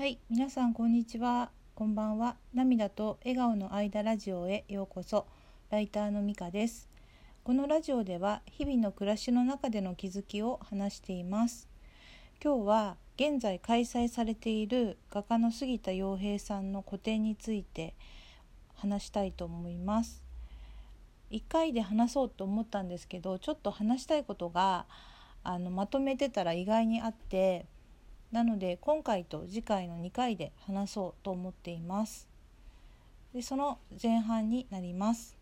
はい、皆さんこんにちは。こんばんは。涙と笑顔の間ラジオへようこそ。ライターのみかです。このラジオでは日々の暮らしの中での気づきを話しています。今日は現在開催されている画家の杉田洋平さんの個展について話したいと思います。1回で話そうと思ったんですけど、ちょっと話したいことがあのまとめてたら意外にあって。なので今回と次回の2回で話そうと思っています。でその前半になります。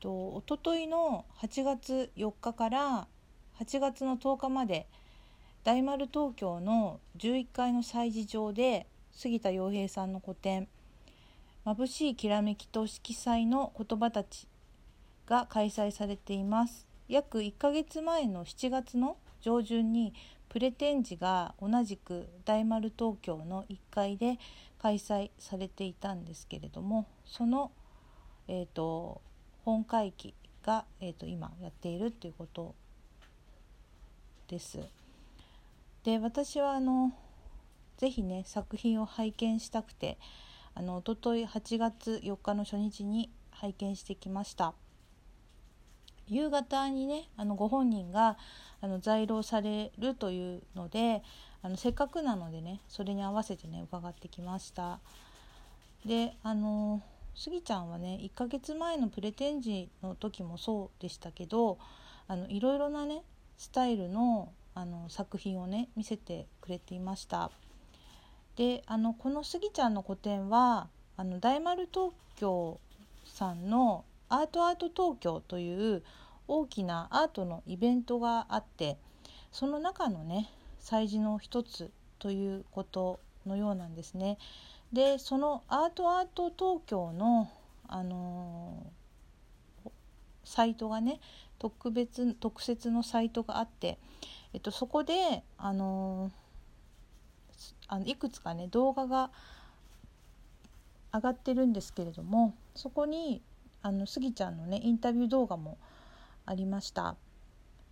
とおとといの8月4日から8月の10日まで大丸東京の11階の催事場で杉田洋平さんの個展「眩しいきらめきと色彩の言葉たち」が開催されています。約1ヶ月前の7月の上旬にプレ展示が同じく大丸東京の1階で開催されていたんですけれどもその、えーと、本会期が、えーと、今やっているっていうことです。で私はあのぜひね作品を拝見したくてあの一昨日8月4日の初日に拝見してきました。夕方にねあのご本人があの在廊されるというのであのせっかくなのでねそれに合わせてね伺ってきました。であのスギちゃんはね1ヶ月前のプレ展示の時もそうでしたけどあのいろいろなねスタイルのあの作品をね見せてくれていました。であのこのスギちゃんの個展はあの大丸東京さんのアートアート東京という大きなアートのイベントがあってその中のね催事の一つということのようなんですね。でそのアートアート東京の、あのー、サイトがね特別特設のサイトがあって、えっと、そこで、あのー、あのいくつかね動画が上がってるんですけれどもそこにあのスギちゃんのねインタビュー動画もありました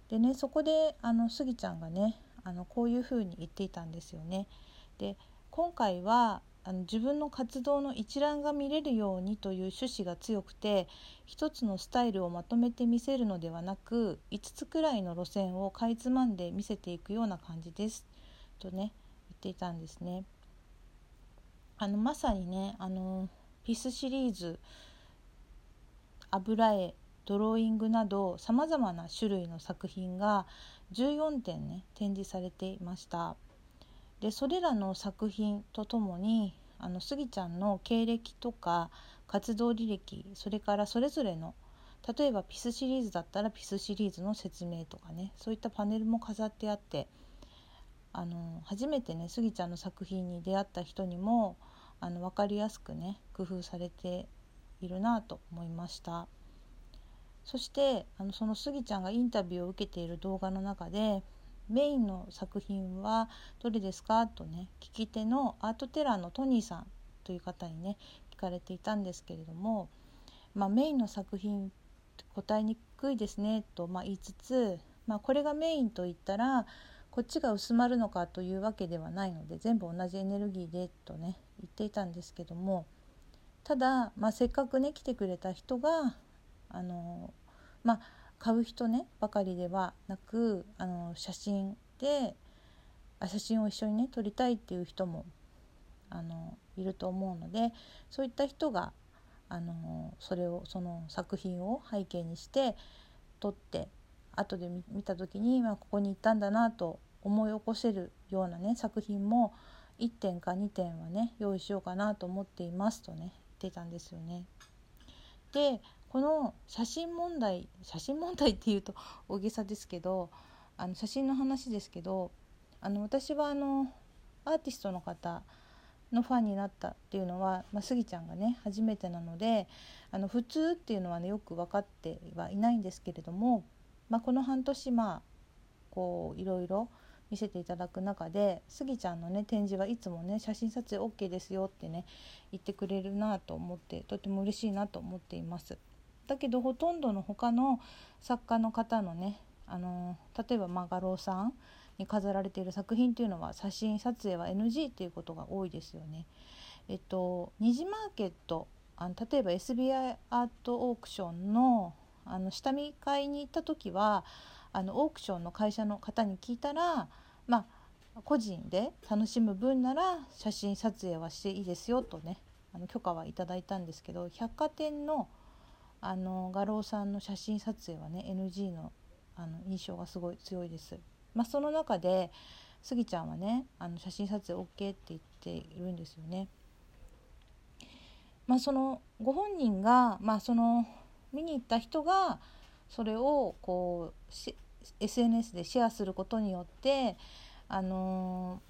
でねそこであのスギちゃんがねあのこういうふうに言っていたんですよね。で今回はあの自分の活動の一覧が見れるようにという趣旨が強くて一つのスタイルをまとめて見せるのではなく5つくらいの路線をかいつまんで見せていくような感じですとね言っていたんですね。あのまさにねあのピスシリーズ油絵ドローイングなどさまざまな種類の作品が14点ね展示されていました。でそれらの作品とともにあのスギちゃんの経歴とか活動履歴それからそれぞれの例えばピスシリーズだったらピスシリーズの説明とかねそういったパネルも飾ってあってあの初めてねスギちゃんの作品に出会った人にもあの分かりやすくね工夫されているなと思いました。そしてあのそのスギちゃんがインタビューを受けている動画の中でメインの作品はどれですかとね聞き手のアートテラーのトニーさんという方にね聞かれていたんですけれども、まあ、メインの作品答えにくいですねと、まあ、言いつつ、まあ、これがメインと言ったらこっちが薄まるのかというわけではないので全部同じエネルギーでとね言っていたんですけどもただ、まあ、せっかくね来てくれた人があのまあ買う人ねばかりではなくあの写真であ写真を一緒にね撮りたいっていう人もあのいると思うのでそういった人があのそれをその作品を背景にして撮って後で見た時に、まあ、ここに行ったんだなと思い起こせるようなね作品も1点か2点はね用意しようかなと思っていますとね。ってたんですよね。でこの写真問題写真問題っていうと大げさですけどあの写真の話ですけどあの私はあのアーティストの方のファンになったっていうのは、まあ、スギちゃんがね初めてなのであの普通っていうのはねよく分かってはいないんですけれども、まあ、この半年まあこういろいろ見せていただく中でスギちゃんのね展示はいつもね写真撮影 OK ですよってね言ってくれるなと思ってとても嬉しいなと思っています。だけどほとんどの他の作家の方のねあの例えばまあ画廊さんに飾られている作品っていうのは写真撮影は NG っていうことが多いですよね。えっと虹マーケットあの例えば SBI アートオークションのあの下見会に行った時はあのオークションの会社の方に聞いたらまあ個人で楽しむ分なら写真撮影はしていいですよとねあの許可はいただいたんですけど百貨店のあの画廊さんの写真撮影はね NG のあの印象がすごい強いです。まあ、その中でスギちゃんはねあの写真撮影 OK って言っているんですよね。まあ、そのご本人が、まあ、その見に行った人がそれをこう SNS でシェアすることによってあの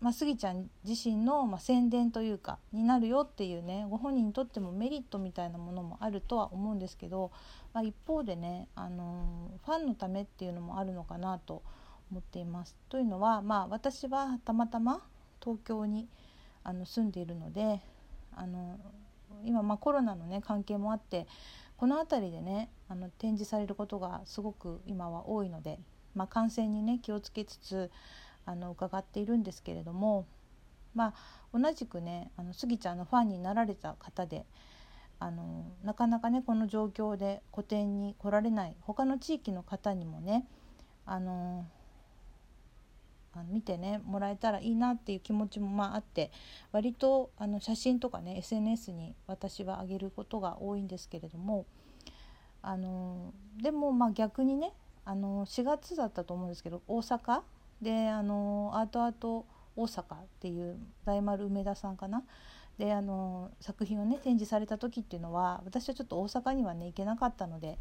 まあ、スギちゃん自身の、まあ、宣伝というかになるよっていうねご本人にとってもメリットみたいなものもあるとは思うんですけど、まあ、一方でね、あのファンのためっていうのもあるのかなと思っています。というのは、まあ、私はたまたま東京にあの住んでいるのであの今、まあ、コロナの、ね、関係もあってこの辺りでねあの展示されることがすごく今は多いので、まあ、感染にね気をつけつつあの伺っているんですけれどもまあ同じくねあのスギちゃんのファンになられた方であのなかなかねこの状況で個展に来られない他の地域の方にもねあのあの見てねもらえたらいいなっていう気持ちもまああって割とあの写真とかね SNS に私は上げることが多いんですけれどもあのでもまあ逆にねあの4月だったと思うんですけど大阪であのアートアート大阪っていう大丸梅田さんかな？であの作品をね展示された時っていうのは私はちょっと大阪にはね行けなかったので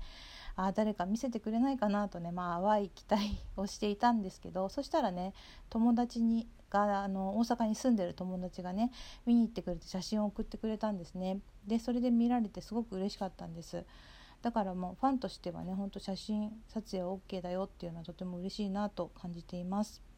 あ誰か見せてくれないかなとねまあ淡い期待をしていたんですけどそしたらね友達にがあの大阪に住んでる友達がね見に行ってくれて写真を送ってくれたんですねでそれで見られてすごく嬉しかったんですだからもうファンとしてはねほんと写真撮影 OK だよっていうのはとても嬉しいなと感じています。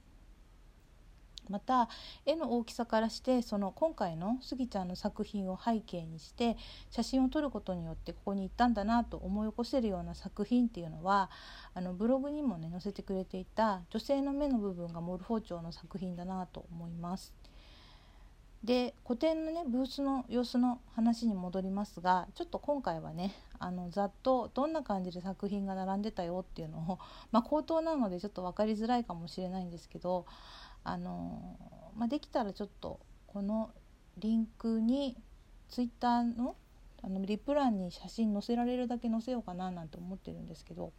また絵の大きさからしてその今回のスギちゃんの作品を背景にして写真を撮ることによってここに行ったんだなと思い起こせるような作品っていうのはあのブログにもね載せてくれていた女性の目の部分がモルフォーチョの作品だなと思います。で個展のねブースの様子の話に戻りますがちょっと今回はねあのざっとどんな感じで作品が並んでたよっていうのを、まあ、口頭なのでちょっと分かりづらいかもしれないんですけどあの、まあ、できたらちょっとこのリンクにツイッターのあのリプ欄に写真載せられるだけ載せようかななんて思ってるんですけど、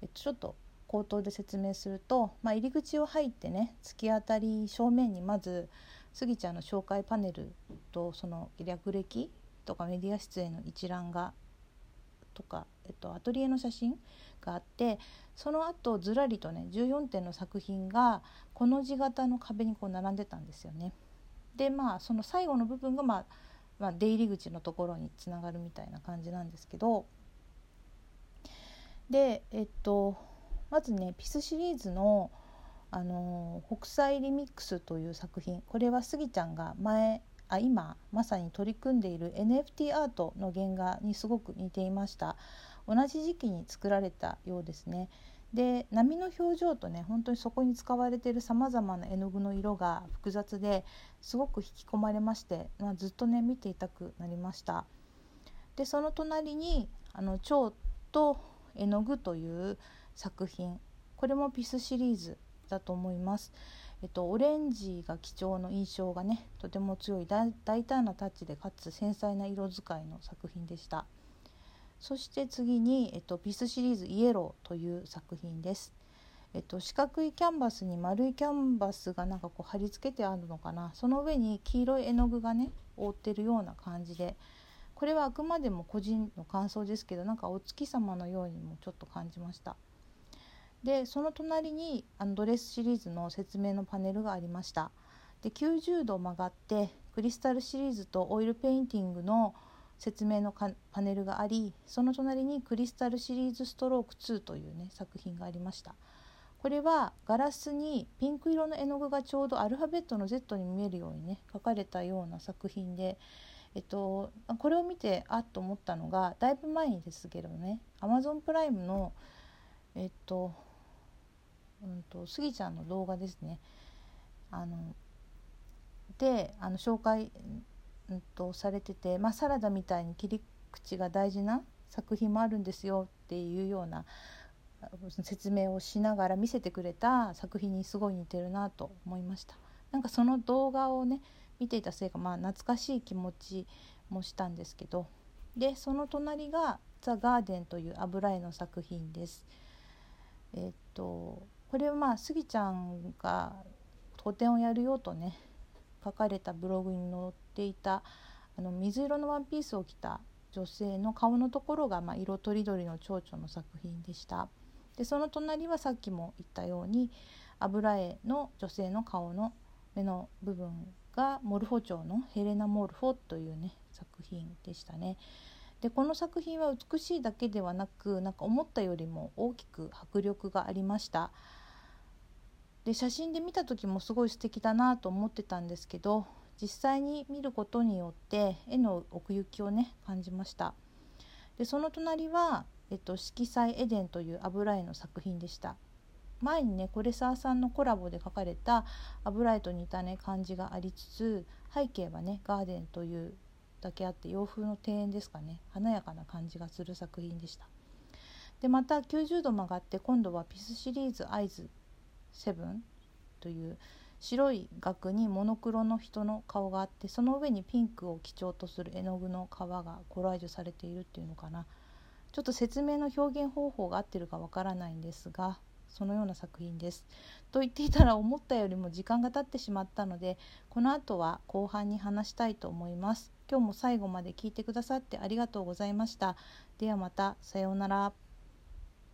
えっと、ちょっと口頭で説明すると、まあ、入り口を入ってね突き当たり正面にまずスギちゃんの紹介パネルとその略歴とかメディア出演の一覧がとか、えっと、アトリエの写真があってその後ずらりとね14点の作品がこの字型の壁にこう並んでたんですよね。でまあその最後の部分が、まあ、まあ、出入り口のところにつながるみたいな感じなんですけど。でえっとまずねピスシリーズの「あの北斎リミックスという作品。これはスギちゃんが前あ今まさに取り組んでいる NFT アートの原画にすごく似ていました。同じ時期に作られたようですね。で波の表情とね本当にそこに使われているさまざまな絵の具の色が複雑ですごく引き込まれまして、まあ、ずっとね見ていたくなりました。でその隣に「あの蝶と絵の具」という作品。これもピスシリーズだと思います。えっと、オレンジが基調の印象がねとても強い大胆なタッチでかつ繊細な色使いの作品でした。そして次に、えっと、ピスシリーズ「イエロー」という作品です、えっと、四角いキャンバスに丸いキャンバスがなんかこう貼り付けてあるのかな。その上に黄色い絵の具がね覆ってるような感じで。これはあくまでも個人の感想ですけどなんかお月様のようにもちょっと感じました。でその隣にあのドレスシリーズの説明のパネルがありました。で90度曲がってクリスタルシリーズとオイルペインティングの説明のパネルがありその隣にクリスタルシリーズストローク2というね作品がありました。これはガラスにピンク色の絵の具がちょうどアルファベットの Z に見えるようにね描かれたような作品でえっと、これを見てあっと思ったのがだいぶ前にですけどね Amazon プライムのえっとうんと、スギちゃんの動画ですね。あのであの紹介、うんと、されてて、まあ、サラダみたいに切り口が大事な作品もあるんですよっていうような説明をしながら見せてくれた作品にすごい似てるなと思いましたなんかその動画をね見ていたせいかまあ懐かしい気持ちもしたんですけどでその隣が「ザ・ガーデン」という油絵の作品です。えっとこれはまあスギちゃんが個展をやるよとね書かれたブログに載っていたあの水色のワンピースを着た女性の顔のところが、まあ、色とりどりの蝶々の作品でした。でその隣はさっきも言ったように油絵の女性の顔の目の部分がモルフォ町のヘレナ・モルフォというね作品でしたね。でこの作品は美しいだけではなくなんか思ったよりも大きく迫力がありました。で写真で見た時もすごい素敵だなと思ってたんですけど実際に見ることによって絵の奥行きをね感じました。でその隣は、えっと、色彩エデンという油絵の作品でした。前にねコレサーさんのコラボで描かれた油絵と似たね感じがありつつ背景はねガーデンというだけあって洋風の庭園ですかね華やかな感じがする作品でした。でまた90度曲がって今度はピスシリーズアイズ7という白い額にモノクロの人の顔があってその上にピンクを基調とする絵の具の皮がコラージュされているっていうのかなちょっと説明の表現方法が合ってるかわからないんですがそのような作品です。と言っていたら思ったよりも時間が経ってしまったのでこの後は後半に話したいと思います。今日も最後まで聞いてくださってありがとうございました。ではまたさようなら。